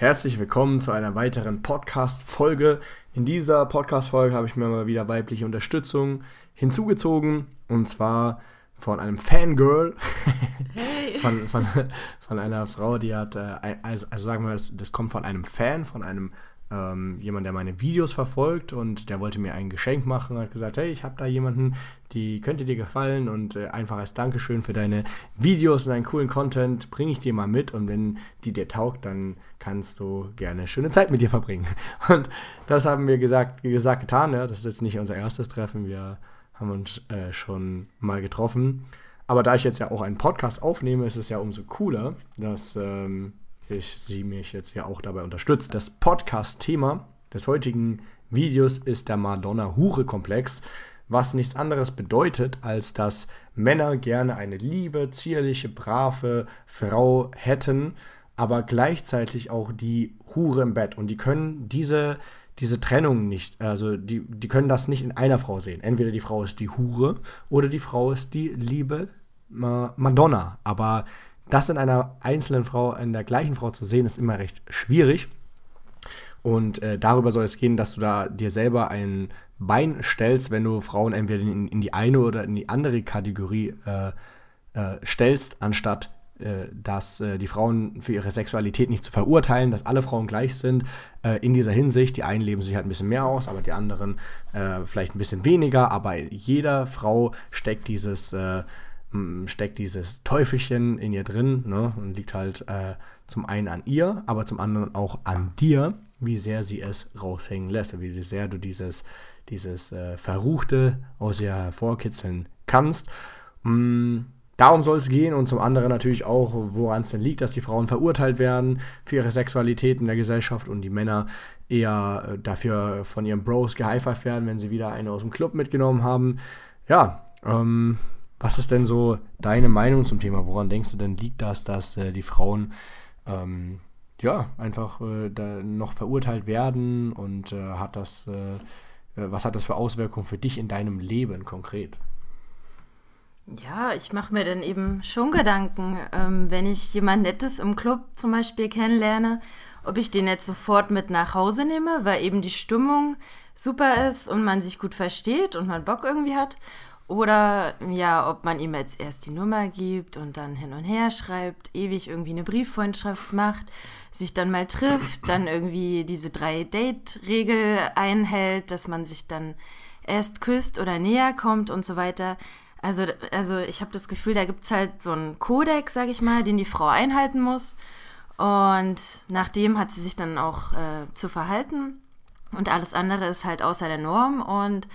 Herzlich willkommen zu einer weiteren Podcast-Folge. In dieser Podcast-Folge habe ich mir mal wieder weibliche Unterstützung hinzugezogen und zwar von einem Fangirl, hey. von, von, von einer Frau, die hat, äh, also, also sagen wir, das, das kommt von einem Fan, von einem ähm, jemand, der meine Videos verfolgt und der wollte mir ein Geschenk machen und hat gesagt, hey, ich habe da jemanden, die könnte dir gefallen und äh, einfach als Dankeschön für deine Videos und deinen coolen Content bringe ich dir mal mit und wenn die dir taugt, dann kannst du gerne schöne Zeit mit dir verbringen. Und das haben wir gesagt, gesagt getan. Ja? Das ist jetzt nicht unser erstes Treffen, wir haben uns äh, schon mal getroffen. Aber da ich jetzt ja auch einen Podcast aufnehme, ist es ja umso cooler, dass ähm, ich sie mich jetzt ja auch dabei unterstützt. Das Podcast-Thema des heutigen Videos ist der Madonna-Hure-Komplex, was nichts anderes bedeutet, als dass Männer gerne eine liebe, zierliche, brave Frau hätten, aber gleichzeitig auch die Hure im Bett. Und die können diese, diese Trennung nicht, also die, die können das nicht in einer Frau sehen. Entweder die Frau ist die Hure oder die Frau ist die liebe Madonna. Aber das in einer einzelnen Frau, in der gleichen Frau zu sehen, ist immer recht schwierig. Und äh, darüber soll es gehen, dass du da dir selber ein Bein stellst, wenn du Frauen entweder in, in die eine oder in die andere Kategorie äh, äh, stellst, anstatt äh, dass äh, die Frauen für ihre Sexualität nicht zu verurteilen, dass alle Frauen gleich sind äh, in dieser Hinsicht. Die einen leben sich halt ein bisschen mehr aus, aber die anderen vielleicht ein bisschen weniger. Aber jeder Frau steckt dieses steckt dieses Teufelchen in ihr drin ne, und liegt halt äh, zum einen an ihr, aber zum anderen auch an dir, wie sehr sie es raushängen lässt, wie sehr du dieses, dieses äh, Verruchte aus ihr hervorkitzeln kannst. Mm, darum soll es gehen und zum anderen natürlich auch, woran es denn liegt, dass die Frauen verurteilt werden für ihre Sexualität in der Gesellschaft und die Männer eher äh, dafür von ihren Bros geheifert werden, wenn sie wieder eine aus dem Club mitgenommen haben. Ja, ähm, was ist denn so deine Meinung zum Thema? Woran denkst du denn liegt das, dass äh, die Frauen ähm, ja einfach äh, da noch verurteilt werden und äh, hat das äh, äh, was hat das für Auswirkungen für dich in deinem Leben konkret? Ja, ich mache mir dann eben schon Gedanken, ähm, wenn ich jemand Nettes im Club zum Beispiel kennenlerne, ob ich den jetzt sofort mit nach Hause nehme, weil eben die Stimmung super ist und man sich gut versteht und man Bock irgendwie hat, oder ja, ob man ihm jetzt erst die Nummer gibt und dann hin und her schreibt, ewig irgendwie eine Brieffreundschaft macht, sich dann mal trifft, dann irgendwie diese drei Date-Regel einhält, dass man sich dann erst küsst oder näher kommt und so weiter. Also, also ich habe das Gefühl, da gibt es halt so einen Kodex, sag ich mal, den die Frau einhalten muss. Und nach dem hat sie sich dann auch äh, zu verhalten. Und alles andere ist halt außer der Norm. Und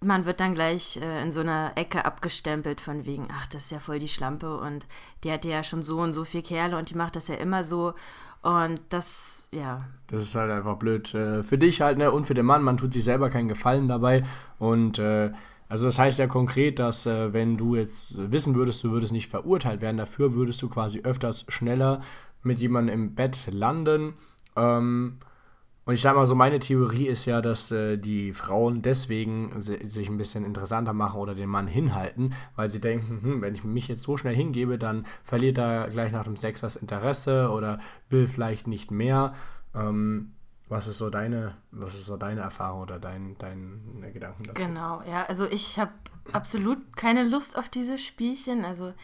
man wird dann gleich äh, in so einer Ecke abgestempelt von wegen, ach, das ist ja voll die Schlampe und die hatte ja schon so und so viele Kerle und die macht das ja immer so. Und das, ja. Das ist halt einfach blöd. Äh, für dich halt, ne, und für den Mann, man tut sich selber keinen Gefallen dabei. Und äh, also das heißt ja konkret, dass äh, wenn du jetzt wissen würdest, du würdest nicht verurteilt werden dafür, würdest du quasi öfters schneller mit jemandem im Bett landen. Ähm, und ich sage mal so, meine Theorie ist ja, dass äh, die Frauen deswegen sich ein bisschen interessanter machen oder den Mann hinhalten, weil sie denken, hm, wenn ich mich jetzt so schnell hingebe, dann verliert er gleich nach dem Sex das Interesse oder will vielleicht nicht mehr. Ähm, was ist so deine, was ist so deine Erfahrung oder dein, dein Gedanken dazu? Genau, ja, also ich habe absolut keine Lust auf diese Spielchen. Also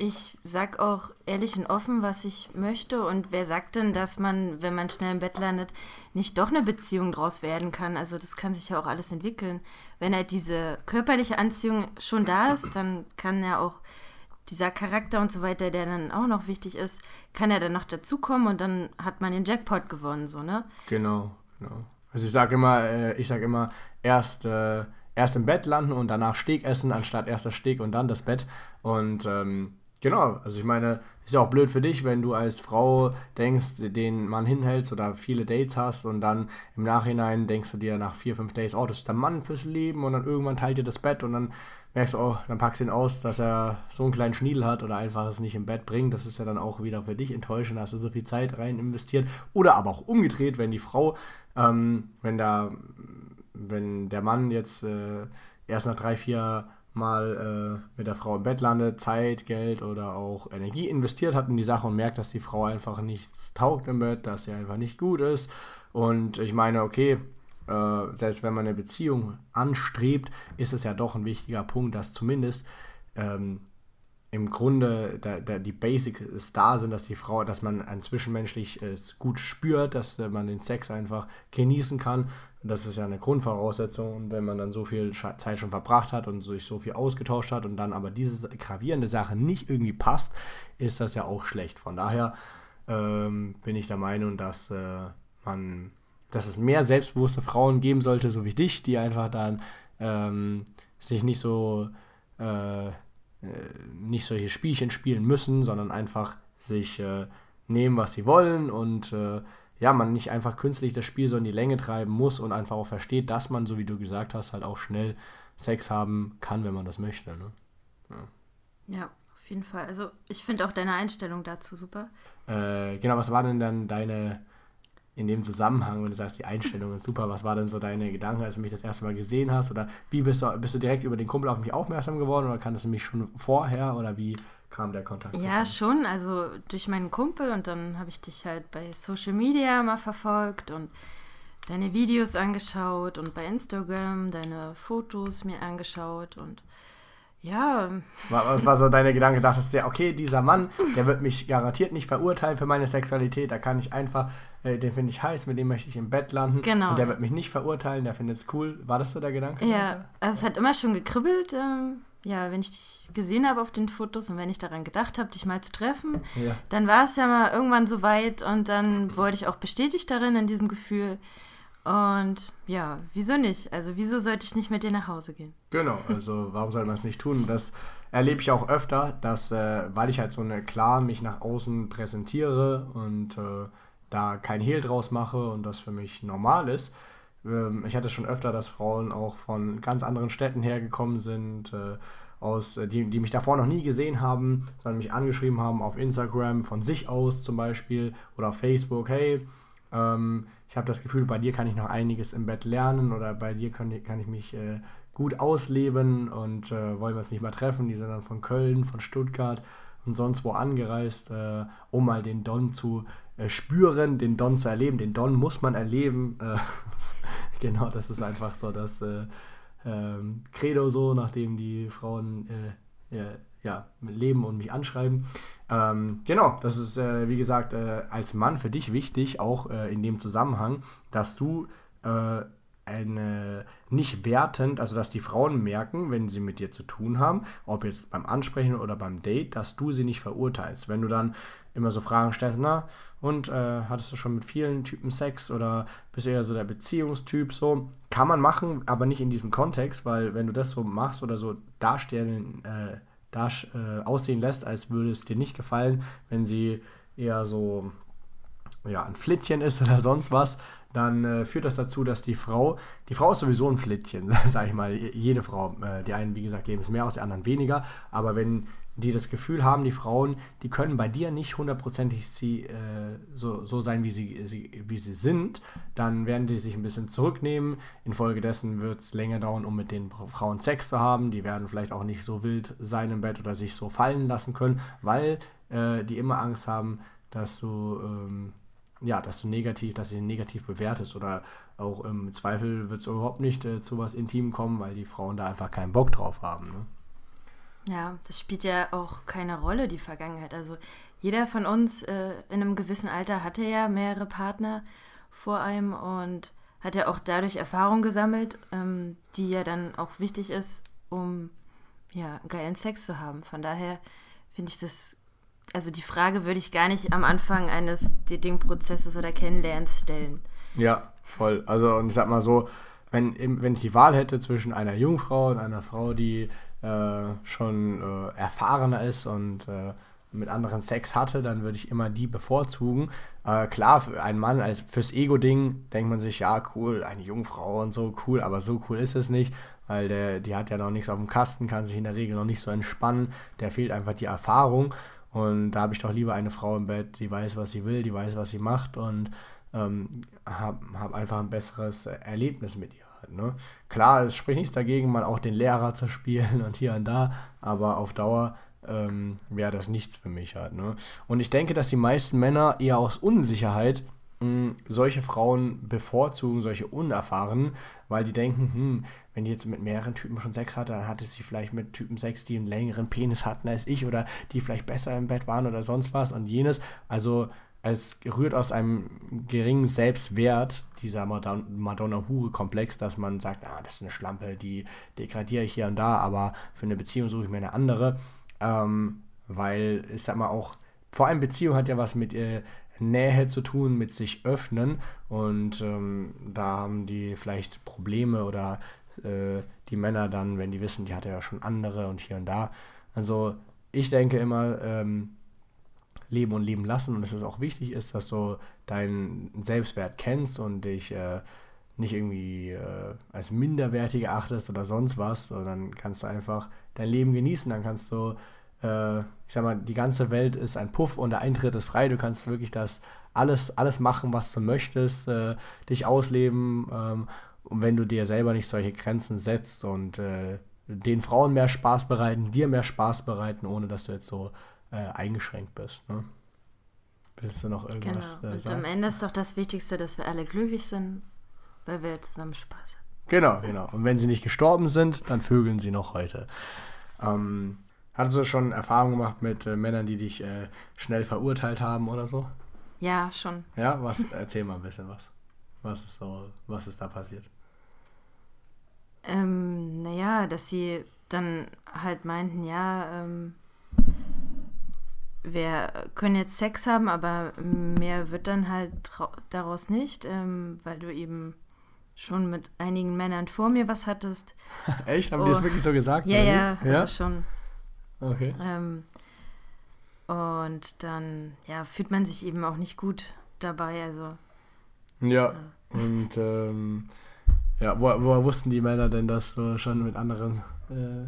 ich sag auch ehrlich und offen, was ich möchte. Und wer sagt denn, dass man, wenn man schnell im Bett landet, nicht doch eine Beziehung draus werden kann? Also das kann sich ja auch alles entwickeln. Wenn halt diese körperliche Anziehung schon da ist, dann kann ja auch dieser Charakter und so weiter, der dann auch noch wichtig ist, kann ja dann noch dazukommen und dann hat man den Jackpot gewonnen, so, ne? Genau, genau. Also ich sag immer, äh, ich sag immer, erst, äh, erst im Bett landen und danach Steg essen, anstatt erst das Steg und dann das Bett. Und ähm, Genau, also ich meine, ist ja auch blöd für dich, wenn du als Frau denkst, den Mann hinhältst oder viele Dates hast und dann im Nachhinein denkst du dir nach vier, fünf Dates, oh, das ist der Mann fürs Leben und dann irgendwann teilt ihr das Bett und dann merkst du, oh, dann packst du ihn aus, dass er so einen kleinen Schniedel hat oder einfach es nicht im Bett bringt. Das ist ja dann auch wieder für dich enttäuschend, hast du so viel Zeit rein investiert. Oder aber auch umgedreht, wenn die Frau, ähm, wenn der, wenn der Mann jetzt äh, erst nach drei, vier mal äh, mit der Frau im Bett landet, Zeit, Geld oder auch Energie investiert hat in die Sache und merkt, dass die Frau einfach nichts taugt im Bett, dass sie einfach nicht gut ist. Und ich meine, okay, äh, selbst wenn man eine Beziehung anstrebt, ist es ja doch ein wichtiger Punkt, dass zumindest ähm, im Grunde da, da die Basics da sind, dass die Frau, dass man ein zwischenmenschlich es gut spürt, dass man den Sex einfach genießen kann. Das ist ja eine Grundvoraussetzung. Und wenn man dann so viel Zeit schon verbracht hat und sich so viel ausgetauscht hat und dann aber diese gravierende Sache nicht irgendwie passt, ist das ja auch schlecht. Von daher ähm, bin ich der Meinung, dass äh, man, dass es mehr selbstbewusste Frauen geben sollte, so wie dich, die einfach dann ähm, sich nicht so äh, äh, nicht solche Spielchen spielen müssen, sondern einfach sich äh, nehmen, was sie wollen und äh, ja, man nicht einfach künstlich das Spiel so in die Länge treiben muss und einfach auch versteht, dass man, so wie du gesagt hast, halt auch schnell Sex haben kann, wenn man das möchte. Ne? Ja. ja. auf jeden Fall. Also ich finde auch deine Einstellung dazu super. Äh, genau, was war denn dann deine in dem Zusammenhang, wenn du sagst, die Einstellung ist super, was war denn so deine Gedanken, als du mich das erste Mal gesehen hast? Oder wie bist du, bist du direkt über den Kumpel auf mich aufmerksam geworden oder kanntest du mich schon vorher oder wie kam der Kontakt? Ja, schon, also durch meinen Kumpel und dann habe ich dich halt bei Social Media mal verfolgt und deine Videos angeschaut und bei Instagram deine Fotos mir angeschaut und ja. Was war so deine Gedanke? Dachtest du ja, okay, dieser Mann, der wird mich garantiert nicht verurteilen für meine Sexualität. Da kann ich einfach, äh, den finde ich heiß, mit dem möchte ich im Bett landen. Genau. Und der wird mich nicht verurteilen, der findet es cool. War das so der Gedanke? Ja, also es hat immer schon gekribbelt. Ähm, ja, wenn ich dich gesehen habe auf den Fotos und wenn ich daran gedacht habe, dich mal zu treffen, ja. dann war es ja mal irgendwann so weit und dann wurde ich auch bestätigt darin, in diesem Gefühl. Und ja, wieso nicht? Also wieso sollte ich nicht mit dir nach Hause gehen? Genau, also warum soll man es nicht tun? Das erlebe ich auch öfter, dass, äh, weil ich halt so eine klar mich nach außen präsentiere und äh, da kein Hehl draus mache und das für mich normal ist. Ähm, ich hatte schon öfter, dass Frauen auch von ganz anderen Städten hergekommen sind, äh, aus, äh, die, die mich davor noch nie gesehen haben, sondern mich angeschrieben haben auf Instagram von sich aus zum Beispiel oder auf Facebook, hey, ähm, ich habe das Gefühl, bei dir kann ich noch einiges im Bett lernen oder bei dir kann, kann ich mich äh, gut ausleben und äh, wollen wir uns nicht mal treffen. Die sind dann von Köln, von Stuttgart und sonst wo angereist, äh, um mal den Don zu äh, spüren, den Don zu erleben. Den Don muss man erleben. Äh, genau, das ist einfach so das äh, ähm, Credo so, nachdem die Frauen ja, leben und mich anschreiben. Ähm, genau, das ist, äh, wie gesagt, äh, als Mann für dich wichtig, auch äh, in dem Zusammenhang, dass du äh, eine nicht wertend, also dass die Frauen merken, wenn sie mit dir zu tun haben, ob jetzt beim Ansprechen oder beim Date, dass du sie nicht verurteilst. Wenn du dann immer so Fragen stellst, na, und äh, hattest du schon mit vielen Typen Sex oder bist du eher so der Beziehungstyp, so, kann man machen, aber nicht in diesem Kontext, weil wenn du das so machst oder so darstellen, äh, da äh, aussehen lässt, als würde es dir nicht gefallen, wenn sie eher so ja, ein Flittchen ist oder sonst was, dann äh, führt das dazu, dass die Frau, die Frau ist sowieso ein Flittchen, sag ich mal, jede Frau, äh, die einen, wie gesagt, leben es mehr aus, die anderen weniger, aber wenn die das Gefühl haben, die Frauen, die können bei dir nicht hundertprozentig sie, äh, so, so sein, wie sie, sie, wie sie sind, dann werden die sich ein bisschen zurücknehmen. Infolgedessen wird es länger dauern, um mit den Frauen Sex zu haben. Die werden vielleicht auch nicht so wild sein im Bett oder sich so fallen lassen können, weil äh, die immer Angst haben, dass du, ähm, ja, dass du negativ, dass sie negativ bewertest oder auch im Zweifel wird es überhaupt nicht äh, zu was Intim kommen, weil die Frauen da einfach keinen Bock drauf haben. Ne? Ja, das spielt ja auch keine Rolle, die Vergangenheit. Also jeder von uns äh, in einem gewissen Alter hatte ja mehrere Partner vor einem und hat ja auch dadurch Erfahrung gesammelt, ähm, die ja dann auch wichtig ist, um ja, geilen Sex zu haben. Von daher finde ich das, also die Frage würde ich gar nicht am Anfang eines Dating-Prozesses oder Kennenlernens stellen. Ja, voll. Also und ich sag mal so, wenn, wenn ich die Wahl hätte zwischen einer Jungfrau und einer Frau, die äh, schon äh, erfahrener ist und äh, mit anderen Sex hatte, dann würde ich immer die bevorzugen. Äh, klar, für einen Mann als fürs Ego-Ding denkt man sich, ja, cool, eine Jungfrau und so, cool, aber so cool ist es nicht, weil der, die hat ja noch nichts auf dem Kasten, kann sich in der Regel noch nicht so entspannen, der fehlt einfach die Erfahrung. Und da habe ich doch lieber eine Frau im Bett, die weiß, was sie will, die weiß, was sie macht und ähm, habe hab einfach ein besseres Erlebnis mit ihr hat. Ne? Klar, es spricht nichts dagegen, mal auch den Lehrer zu spielen und hier und da, aber auf Dauer ähm, wäre das nichts für mich halt. Ne? Und ich denke, dass die meisten Männer eher aus Unsicherheit mh, solche Frauen bevorzugen, solche unerfahrenen, weil die denken, hm, wenn die jetzt mit mehreren Typen schon Sex hatte, dann hatte sie vielleicht mit Typen Sex, die einen längeren Penis hatten als ich oder die vielleicht besser im Bett waren oder sonst was und jenes. Also es rührt aus einem geringen Selbstwert, dieser Madonna-Hure-Komplex, dass man sagt, ah, das ist eine Schlampe, die degradiere ich hier und da, aber für eine Beziehung suche ich mir eine andere. Ähm, weil, ich sag mal auch, vor allem Beziehung hat ja was mit äh, Nähe zu tun, mit sich öffnen und ähm, da haben die vielleicht Probleme oder äh, die Männer dann, wenn die wissen, die hat ja schon andere und hier und da. Also ich denke immer, ähm, leben und leben lassen und dass es auch wichtig ist, dass du deinen Selbstwert kennst und dich äh, nicht irgendwie äh, als minderwertig achtest oder sonst was, sondern kannst du einfach dein Leben genießen. Dann kannst du, äh, ich sag mal, die ganze Welt ist ein Puff und der Eintritt ist frei. Du kannst wirklich das alles, alles machen, was du möchtest, äh, dich ausleben. Ähm, und wenn du dir selber nicht solche Grenzen setzt und äh, den Frauen mehr Spaß bereiten, dir mehr Spaß bereiten, ohne dass du jetzt so äh, eingeschränkt bist. Ne? Willst du noch irgendwas genau. Äh, und sagen? am Ende ist doch das Wichtigste, dass wir alle glücklich sind, weil wir jetzt zusammen Spaß haben. Genau, genau. Und wenn sie nicht gestorben sind, dann vögeln sie noch heute. Ähm, hattest du schon Erfahrungen gemacht mit äh, Männern, die dich äh, schnell verurteilt haben oder so? Ja, schon. Ja, was? Erzähl mal ein bisschen was. Was ist so, was ist da passiert? Ähm, naja, dass sie dann halt meinten, ja, ähm, wir können jetzt Sex haben, aber mehr wird dann halt daraus nicht, ähm, weil du eben schon mit einigen Männern vor mir was hattest. Echt? Haben oh. die das wirklich so gesagt? Ja, ja, ja, also schon. Okay. Ähm, und dann, ja, fühlt man sich eben auch nicht gut dabei, also. Ja, ja. und ähm, ja, wo, woher wussten die Männer denn, dass du schon mit anderen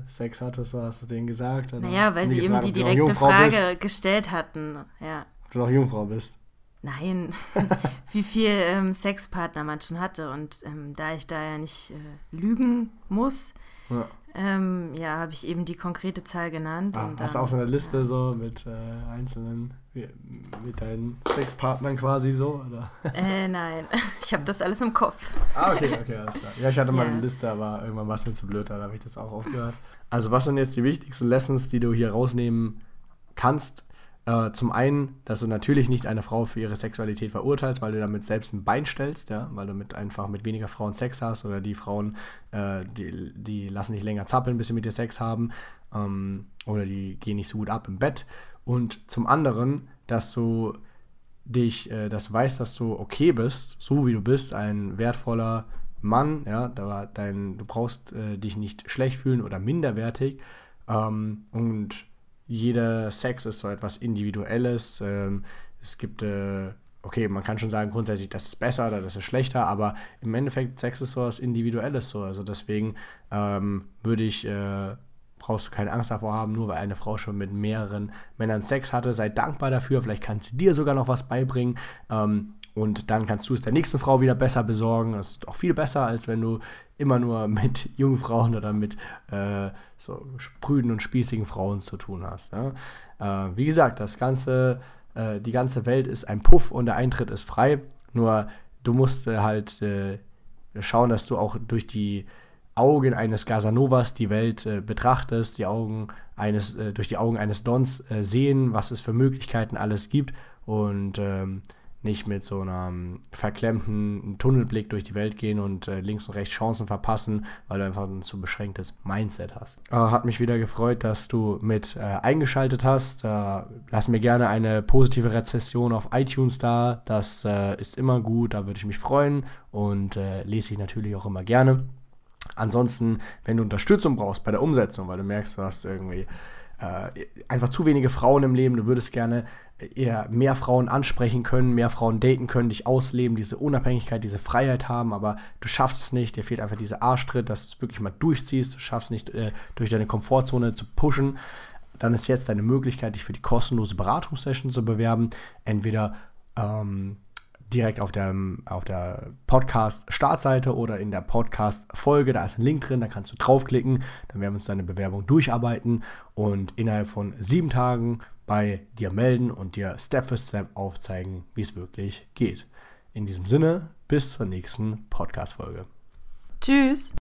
Sex hattest, so hast du denen gesagt? Naja, weil sie eben die direkte Frage bist? gestellt hatten. Ja. Ob du noch Jungfrau bist. Nein, wie viel ähm, Sexpartner man schon hatte. Und ähm, da ich da ja nicht äh, lügen muss, ja, ähm, ja habe ich eben die konkrete Zahl genannt. Ah, hast du auch so eine Liste ja. so mit äh, einzelnen, mit deinen Sexpartnern quasi so? Oder? Äh, nein, ich habe das alles im Kopf. Ah, okay, okay, alles klar. Ja, ich hatte mal eine Liste, aber irgendwann war es mir zu blöd, da habe ich das auch aufgehört. Also was sind jetzt die wichtigsten Lessons, die du hier rausnehmen kannst äh, zum einen, dass du natürlich nicht eine Frau für ihre Sexualität verurteilst, weil du damit selbst ein Bein stellst, ja, weil du mit einfach mit weniger Frauen Sex hast oder die Frauen, äh, die, die lassen dich länger zappeln, bis sie mit dir Sex haben ähm, oder die gehen nicht so gut ab im Bett. Und zum anderen, dass du dich, äh, dass du weißt, dass du okay bist, so wie du bist, ein wertvoller Mann, ja, dein, du brauchst äh, dich nicht schlecht fühlen oder minderwertig ähm, und jeder Sex ist so etwas Individuelles. Ähm, es gibt, äh, okay, man kann schon sagen, grundsätzlich, das ist besser oder das ist schlechter, aber im Endeffekt, Sex ist so was Individuelles so. Also deswegen ähm, würde ich, äh, brauchst du keine Angst davor haben, nur weil eine Frau schon mit mehreren Männern Sex hatte. Sei dankbar dafür, vielleicht kann sie dir sogar noch was beibringen. Ähm, und dann kannst du es der nächsten Frau wieder besser besorgen. Das ist auch viel besser, als wenn du immer nur mit jungen Frauen oder mit äh, so sprüden und spießigen Frauen zu tun hast. Ne? Äh, wie gesagt, das ganze, äh, die ganze Welt ist ein Puff und der Eintritt ist frei. Nur du musst äh, halt äh, schauen, dass du auch durch die Augen eines Casanovas die Welt äh, betrachtest, die Augen eines, durch die Augen eines Dons sehen, was es für Möglichkeiten alles gibt und ähm, nicht mit so einem verklemmten Tunnelblick durch die Welt gehen und äh, links und rechts Chancen verpassen, weil du einfach ein zu beschränktes Mindset hast. Äh, hat mich wieder gefreut, dass du mit äh, eingeschaltet hast. Äh, lass mir gerne eine positive Rezession auf iTunes da. Das äh, ist immer gut, da würde ich mich freuen und äh, lese ich natürlich auch immer gerne. Ansonsten, wenn du Unterstützung brauchst bei der Umsetzung, weil du merkst, du hast irgendwie einfach zu wenige Frauen im Leben, du würdest gerne eher mehr Frauen ansprechen können, mehr Frauen daten können, dich ausleben, diese Unabhängigkeit, diese Freiheit haben, aber du schaffst es nicht, dir fehlt einfach dieser Arschtritt, dass du es wirklich mal durchziehst, du schaffst nicht äh, durch deine Komfortzone zu pushen, dann ist jetzt deine Möglichkeit, dich für die kostenlose Beratungssession zu bewerben. Entweder ähm, direkt auf der, auf der Podcast-Startseite oder in der Podcast-Folge. Da ist ein Link drin, da kannst du draufklicken. Dann werden wir uns deine Bewerbung durcharbeiten und innerhalb von sieben Tagen bei dir melden und dir Step für Step aufzeigen, wie es wirklich geht. In diesem Sinne, bis zur nächsten Podcast-Folge. Tschüss.